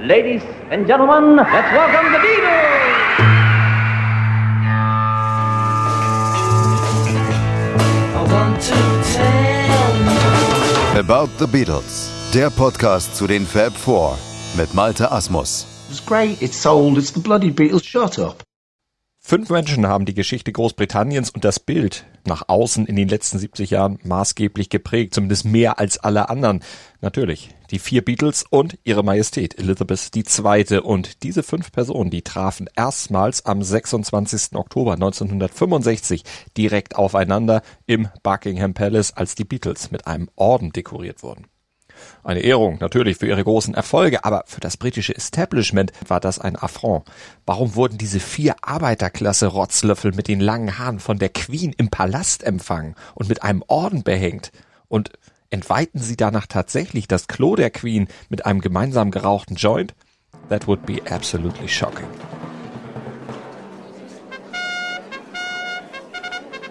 Ladies and gentlemen, let's welcome the Beatles! About the Beatles, der Podcast zu den Fab Four mit Malte Asmus. It's great, it's sold, it's the bloody Beatles, shut up. Fünf Menschen haben die Geschichte Großbritanniens und das Bild nach außen in den letzten 70 Jahren maßgeblich geprägt, zumindest mehr als alle anderen. Natürlich die vier Beatles und ihre Majestät Elizabeth II. Und diese fünf Personen, die trafen erstmals am 26. Oktober 1965 direkt aufeinander im Buckingham Palace, als die Beatles mit einem Orden dekoriert wurden. Eine Ehrung natürlich für ihre großen Erfolge, aber für das britische Establishment war das ein Affront. Warum wurden diese vier Arbeiterklasse-Rotzlöffel mit den langen Haaren von der Queen im Palast empfangen und mit einem Orden behängt? Und entweihten sie danach tatsächlich das Klo der Queen mit einem gemeinsam gerauchten Joint? That would be absolutely shocking.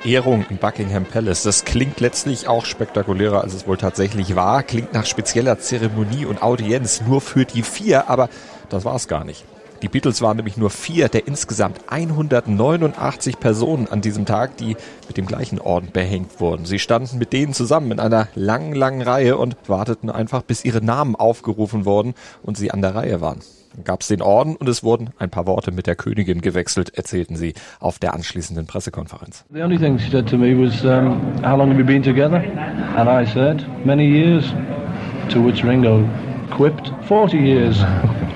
Ehrung im Buckingham Palace. Das klingt letztlich auch spektakulärer, als es wohl tatsächlich war. Klingt nach spezieller Zeremonie und Audienz nur für die vier, aber das war es gar nicht. Die Beatles waren nämlich nur vier der insgesamt 189 Personen an diesem Tag, die mit dem gleichen Orden behängt wurden. Sie standen mit denen zusammen in einer langen, langen Reihe und warteten einfach, bis ihre Namen aufgerufen wurden und sie an der Reihe waren. Dann gab es den Orden und es wurden ein paar Worte mit der Königin gewechselt, erzählten sie auf der anschließenden Pressekonferenz. The only thing she said to me was, um, how long have you been together? And I said, many years. To which Ringo quipped, 40 years.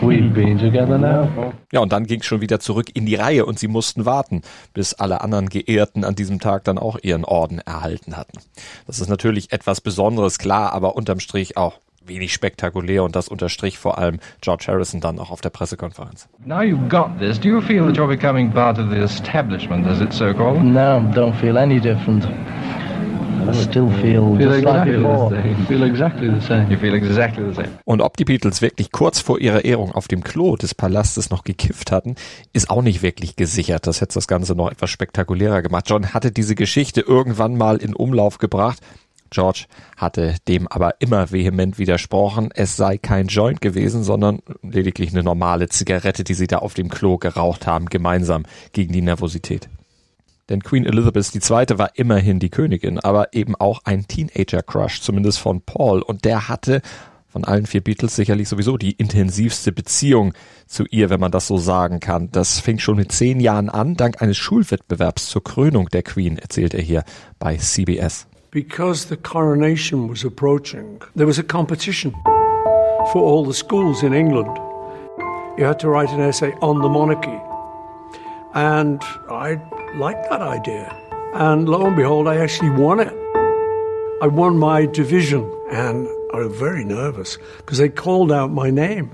We've been together now. Ja, und dann ging es schon wieder zurück in die Reihe und sie mussten warten, bis alle anderen Geehrten an diesem Tag dann auch ihren Orden erhalten hatten. Das ist natürlich etwas Besonderes, klar, aber unterm Strich auch wenig spektakulär und das unterstrich vor allem George Harrison dann auch auf der Pressekonferenz. Now you've got this, do you feel that you're becoming part of the establishment, as it's so called? No, don't feel any different. I still feel, Feel just like exactly before. the same. Feel exactly the same. You feel exactly the same. Und ob die Beatles wirklich kurz vor ihrer Ehrung auf dem Klo des Palastes noch gekifft hatten, ist auch nicht wirklich gesichert. Das hätte das Ganze noch etwas spektakulärer gemacht. John hatte diese Geschichte irgendwann mal in Umlauf gebracht. George hatte dem aber immer vehement widersprochen. Es sei kein Joint gewesen, sondern lediglich eine normale Zigarette, die sie da auf dem Klo geraucht haben, gemeinsam gegen die Nervosität. Denn Queen Elizabeth II. war immerhin die Königin, aber eben auch ein Teenager-Crush, zumindest von Paul. Und der hatte von allen vier Beatles sicherlich sowieso die intensivste Beziehung zu ihr, wenn man das so sagen kann. Das fing schon mit zehn Jahren an, dank eines Schulwettbewerbs zur Krönung der Queen, erzählt er hier bei CBS. Because the coronation was approaching, there was a competition for all the schools in England. You had to write an essay on the monarchy. And I liked that idea. And lo and behold, I actually won it. I won my division, and I was very nervous because they called out my name.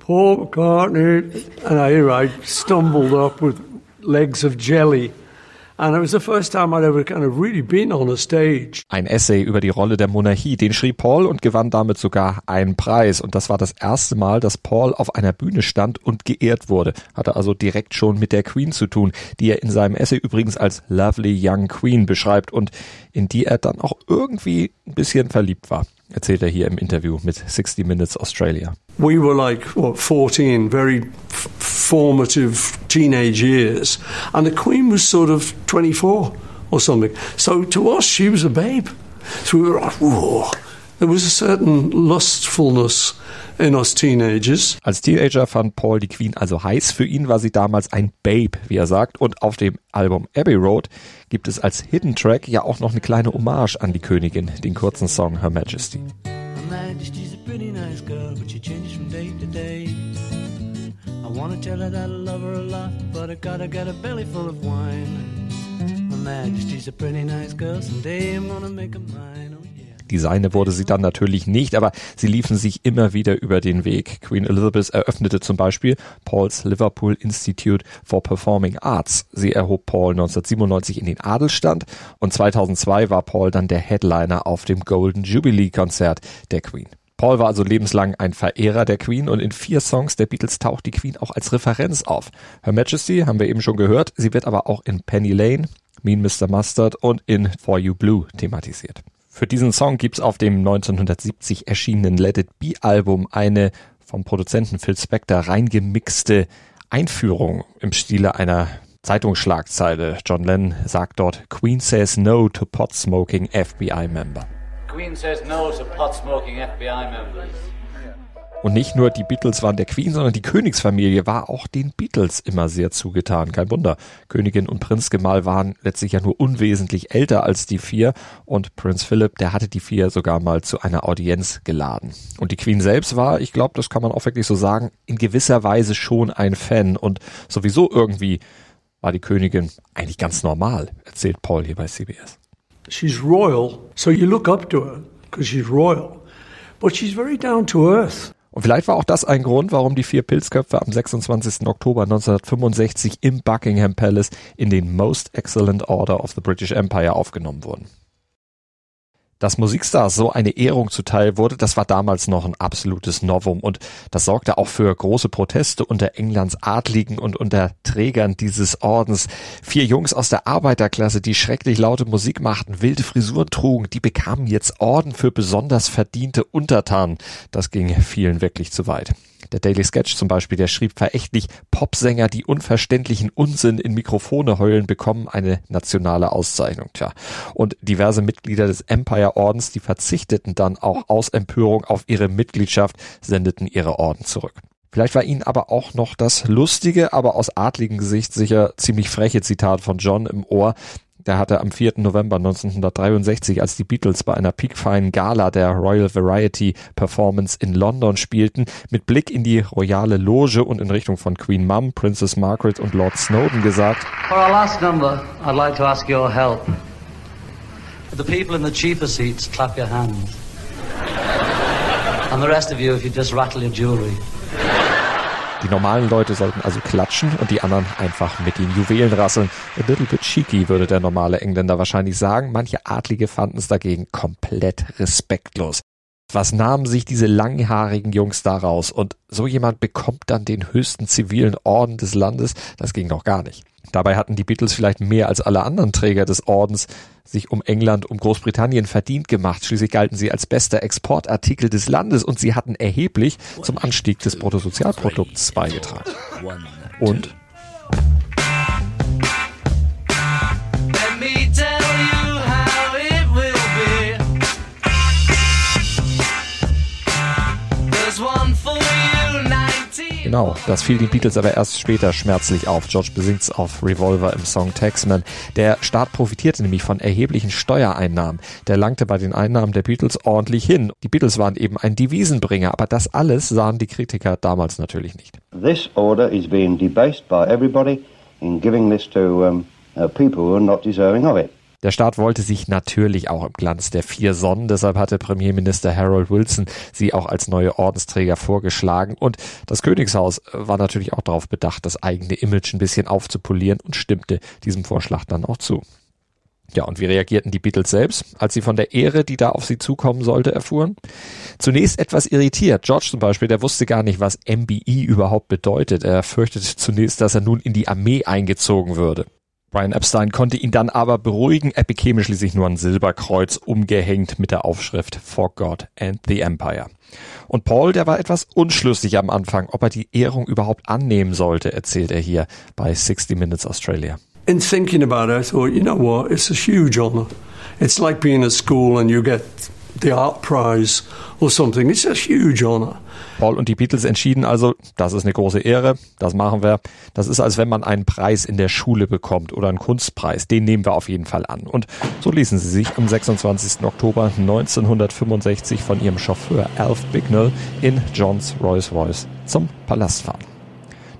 Paul McCartney. And I, I stumbled up with legs of jelly. Ein Essay über die Rolle der Monarchie, den schrieb Paul und gewann damit sogar einen Preis. Und das war das erste Mal, dass Paul auf einer Bühne stand und geehrt wurde. Hatte also direkt schon mit der Queen zu tun, die er in seinem Essay übrigens als Lovely Young Queen beschreibt und in die er dann auch irgendwie ein bisschen verliebt war. Erzählt er hier im Interview mit 60 Minutes Australia. We were like, what, 14, very formative teenage years. And the Queen was sort of 24 or something. So to us, she was a babe. So we were like, whoa. There was a certain lustfulness in us teenagers. Als Teenager fand Paul die Queen also heiß. Für ihn war sie damals ein Babe, wie er sagt. Und auf dem Album Abbey Road gibt es als Hidden Track ja auch noch eine kleine Hommage an die Königin, den kurzen Song Her Majesty. Her Majesty's a pretty nice girl, but she changes from day to day. I wanna tell her that I love her a lot, but I gotta get a belly full of wine. Her Majesty's a pretty nice girl, someday I'm gonna make her mine. Die seine wurde sie dann natürlich nicht, aber sie liefen sich immer wieder über den Weg. Queen Elizabeth eröffnete zum Beispiel Pauls Liverpool Institute for Performing Arts. Sie erhob Paul 1997 in den Adelstand und 2002 war Paul dann der Headliner auf dem Golden Jubilee Konzert der Queen. Paul war also lebenslang ein Verehrer der Queen und in vier Songs der Beatles taucht die Queen auch als Referenz auf. Her Majesty haben wir eben schon gehört, sie wird aber auch in Penny Lane, Mean Mr. Mustard und in For You Blue thematisiert. Für diesen Song gibt's auf dem 1970 erschienenen Let It Be Album eine vom Produzenten Phil Spector reingemixte Einführung im Stile einer Zeitungsschlagzeile. John Lennon sagt dort, Queen says no to pot smoking FBI member. Queen says no to pot smoking FBI members. Und nicht nur die Beatles waren der Queen, sondern die Königsfamilie war auch den Beatles immer sehr zugetan. Kein Wunder. Königin und Prinzgemahl waren letztlich ja nur unwesentlich älter als die vier und Prinz Philip, der hatte die vier sogar mal zu einer Audienz geladen. Und die Queen selbst war, ich glaube, das kann man auch wirklich so sagen, in gewisser Weise schon ein Fan und sowieso irgendwie war die Königin eigentlich ganz normal, erzählt Paul hier bei CBS. She's royal, so you look up to her because she's royal. But she's very down to earth. Und vielleicht war auch das ein Grund, warum die vier Pilzköpfe am 26. Oktober 1965 im Buckingham Palace in den Most Excellent Order of the British Empire aufgenommen wurden. Dass Musikstars so eine Ehrung zuteil wurde, das war damals noch ein absolutes Novum und das sorgte auch für große Proteste unter Englands Adligen und unter Trägern dieses Ordens. Vier Jungs aus der Arbeiterklasse, die schrecklich laute Musik machten, wilde Frisuren trugen, die bekamen jetzt Orden für besonders verdiente Untertanen. Das ging vielen wirklich zu weit. Der Daily Sketch zum Beispiel, der schrieb verächtlich, Popsänger, die unverständlichen Unsinn in Mikrofone heulen, bekommen eine nationale Auszeichnung. Tja. Und diverse Mitglieder des Empire Ordens, die verzichteten dann auch aus Empörung auf ihre Mitgliedschaft, sendeten ihre Orden zurück. Vielleicht war ihnen aber auch noch das lustige, aber aus adligen Gesicht sicher ziemlich freche Zitat von John im Ohr, der hatte am 4. November 1963, als die Beatles bei einer piekfeinen Gala der Royal Variety Performance in London spielten, mit Blick in die royale Loge und in Richtung von Queen Mum, Princess Margaret und Lord Snowden gesagt, For our last number, I'd like to ask your help. The people in the cheaper seats, clap your hands. And the rest of you, if you just rattle your jewelry. Die normalen Leute sollten also klatschen und die anderen einfach mit den Juwelen rasseln. A little bit cheeky, würde der normale Engländer wahrscheinlich sagen. Manche Adlige fanden es dagegen komplett respektlos. Was nahmen sich diese langhaarigen Jungs daraus? Und so jemand bekommt dann den höchsten zivilen Orden des Landes? Das ging doch gar nicht. Dabei hatten die Beatles vielleicht mehr als alle anderen Träger des Ordens sich um England, um Großbritannien verdient gemacht. Schließlich galten sie als bester Exportartikel des Landes und sie hatten erheblich zum Anstieg des Bruttosozialprodukts beigetragen. Und Genau, das fiel den Beatles aber erst später schmerzlich auf. George besingt's auf Revolver im Song Taxman. Der Staat profitierte nämlich von erheblichen Steuereinnahmen. Der langte bei den Einnahmen der Beatles ordentlich hin. Die Beatles waren eben ein Devisenbringer, aber das alles sahen die Kritiker damals natürlich nicht. This order is being debased by everybody in giving this to um, uh, people who are not deserving of it. Der Staat wollte sich natürlich auch im Glanz der vier Sonnen, deshalb hatte Premierminister Harold Wilson sie auch als neue Ordensträger vorgeschlagen und das Königshaus war natürlich auch darauf bedacht, das eigene Image ein bisschen aufzupolieren und stimmte diesem Vorschlag dann auch zu. Ja, und wie reagierten die Beatles selbst, als sie von der Ehre, die da auf sie zukommen sollte, erfuhren? Zunächst etwas irritiert. George zum Beispiel, der wusste gar nicht, was MBE überhaupt bedeutet. Er fürchtete zunächst, dass er nun in die Armee eingezogen würde. Brian Epstein konnte ihn dann aber beruhigen. Er bekäme schließlich nur ein Silberkreuz umgehängt mit der Aufschrift For God and the Empire. Und Paul, der war etwas unschlüssig am Anfang, ob er die Ehrung überhaupt annehmen sollte, erzählt er hier bei 60 Minutes Australia. In thinking about it, I thought, you know what, it's a huge honour. It's like being at school and you get the art prize or something. It's a huge honour. Paul und die Beatles entschieden also, das ist eine große Ehre, das machen wir. Das ist, als wenn man einen Preis in der Schule bekommt oder einen Kunstpreis. Den nehmen wir auf jeden Fall an. Und so ließen sie sich am 26. Oktober 1965 von ihrem Chauffeur Alf Bignell in Johns Rolls Royce zum Palast fahren.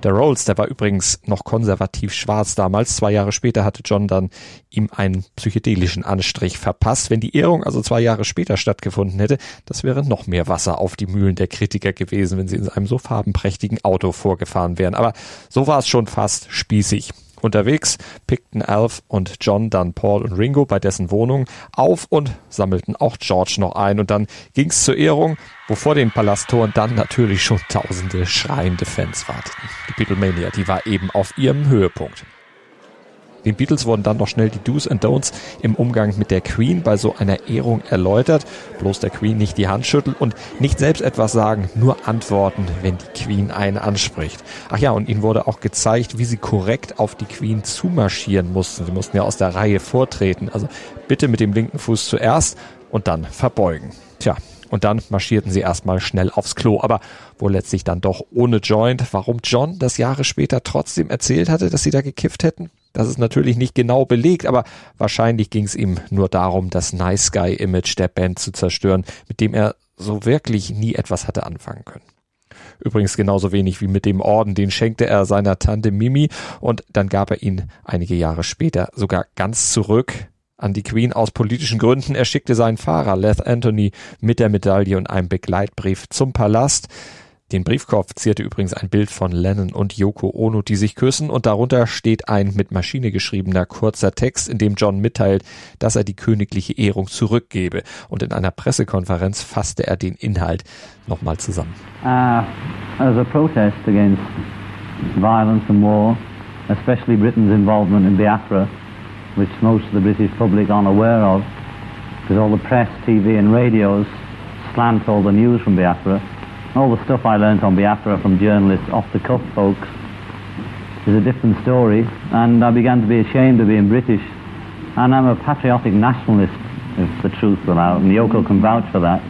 Der Rolls, der war übrigens noch konservativ schwarz damals. Zwei Jahre später hatte John dann ihm einen psychedelischen Anstrich verpasst. Wenn die Ehrung also zwei Jahre später stattgefunden hätte, das wäre noch mehr Wasser auf die Mühlen der Kritiker gewesen, wenn sie in einem so farbenprächtigen Auto vorgefahren wären. Aber so war es schon fast spießig. Unterwegs pickten Alf und John dann Paul und Ringo bei dessen Wohnung auf und sammelten auch George noch ein. Und dann ging's zur Ehrung, wo vor den Palasttoren dann natürlich schon tausende schreiende Fans warteten. Die Beatlemania, die war eben auf ihrem Höhepunkt. Den Beatles wurden dann noch schnell die Do's and Don'ts im Umgang mit der Queen bei so einer Ehrung erläutert. Bloß der Queen nicht die Hand schütteln und nicht selbst etwas sagen, nur antworten, wenn die Queen einen anspricht. Ach ja, und ihnen wurde auch gezeigt, wie sie korrekt auf die Queen zumarschieren mussten. Sie mussten ja aus der Reihe vortreten. Also bitte mit dem linken Fuß zuerst und dann verbeugen. Tja, und dann marschierten sie erstmal schnell aufs Klo, aber wohl letztlich dann doch ohne Joint. Warum John das Jahre später trotzdem erzählt hatte, dass sie da gekifft hätten? Das ist natürlich nicht genau belegt, aber wahrscheinlich ging es ihm nur darum, das Nice Guy Image der Band zu zerstören, mit dem er so wirklich nie etwas hatte anfangen können. Übrigens genauso wenig wie mit dem Orden, den schenkte er seiner Tante Mimi und dann gab er ihn einige Jahre später sogar ganz zurück an die Queen aus politischen Gründen. Er schickte seinen Fahrer Leth Anthony mit der Medaille und einem Begleitbrief zum Palast. Den Briefkopf zierte übrigens ein Bild von Lennon und Yoko Ono, die sich küssen, und darunter steht ein mit Maschine geschriebener kurzer Text, in dem John mitteilt, dass er die königliche Ehrung zurückgebe. Und in einer Pressekonferenz fasste er den Inhalt nochmal zusammen. Uh, as a protest against violence and war, especially Britain's involvement in Biafra, which most of the British public aren't aware of, because all the press, TV and radios slant all the news from Biafra. All the stuff I learnt on Biafra from journalists, off-the-cuff folks, is a different story. And I began to be ashamed of being British. And I'm a patriotic nationalist, if the truth will out. And Yoko can vouch for that.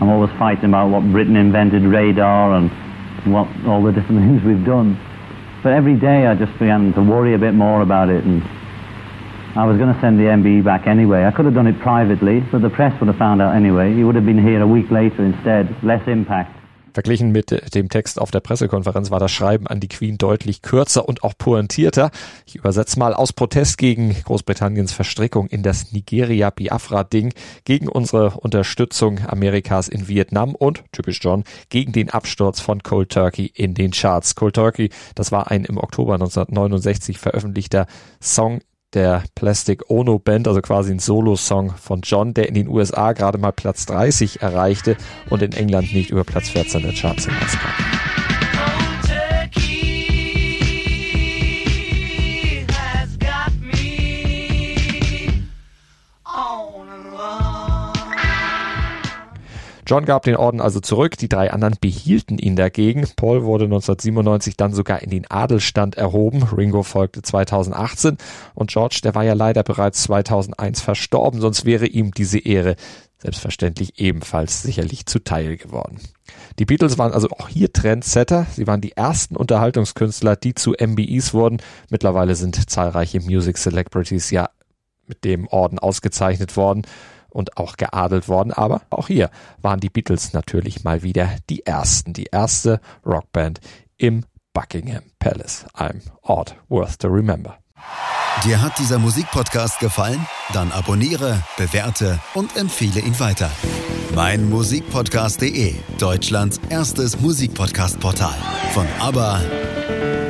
I'm always fighting about what Britain invented, radar, and what all the different things we've done. But every day I just began to worry a bit more about it. And I was going to send the MBE back anyway. I could have done it privately, but the press would have found out anyway. He would have been here a week later instead. Less impact. Verglichen mit dem Text auf der Pressekonferenz war das Schreiben an die Queen deutlich kürzer und auch pointierter. Ich übersetze mal aus Protest gegen Großbritanniens Verstrickung in das Nigeria-Biafra-Ding, gegen unsere Unterstützung Amerikas in Vietnam und, typisch John, gegen den Absturz von Cold Turkey in den Charts. Cold Turkey, das war ein im Oktober 1969 veröffentlichter Song der Plastic Ono Band, also quasi ein Solo-Song von John, der in den USA gerade mal Platz 30 erreichte und in England nicht über Platz 14 der Charts hinauskam. John gab den Orden also zurück, die drei anderen behielten ihn dagegen. Paul wurde 1997 dann sogar in den Adelstand erhoben, Ringo folgte 2018 und George, der war ja leider bereits 2001 verstorben, sonst wäre ihm diese Ehre selbstverständlich ebenfalls sicherlich zuteil geworden. Die Beatles waren also auch hier Trendsetter. Sie waren die ersten Unterhaltungskünstler, die zu MBEs wurden. Mittlerweile sind zahlreiche Music Celebrities ja mit dem Orden ausgezeichnet worden und auch geadelt worden. Aber auch hier waren die Beatles natürlich mal wieder die ersten, die erste Rockband im Buckingham Palace. I'm Ort worth to remember. Dir hat dieser Musikpodcast gefallen? Dann abonniere, bewerte und empfehle ihn weiter. Mein Musikpodcast.de, Deutschlands erstes Musikpodcast-Portal. Von ABBA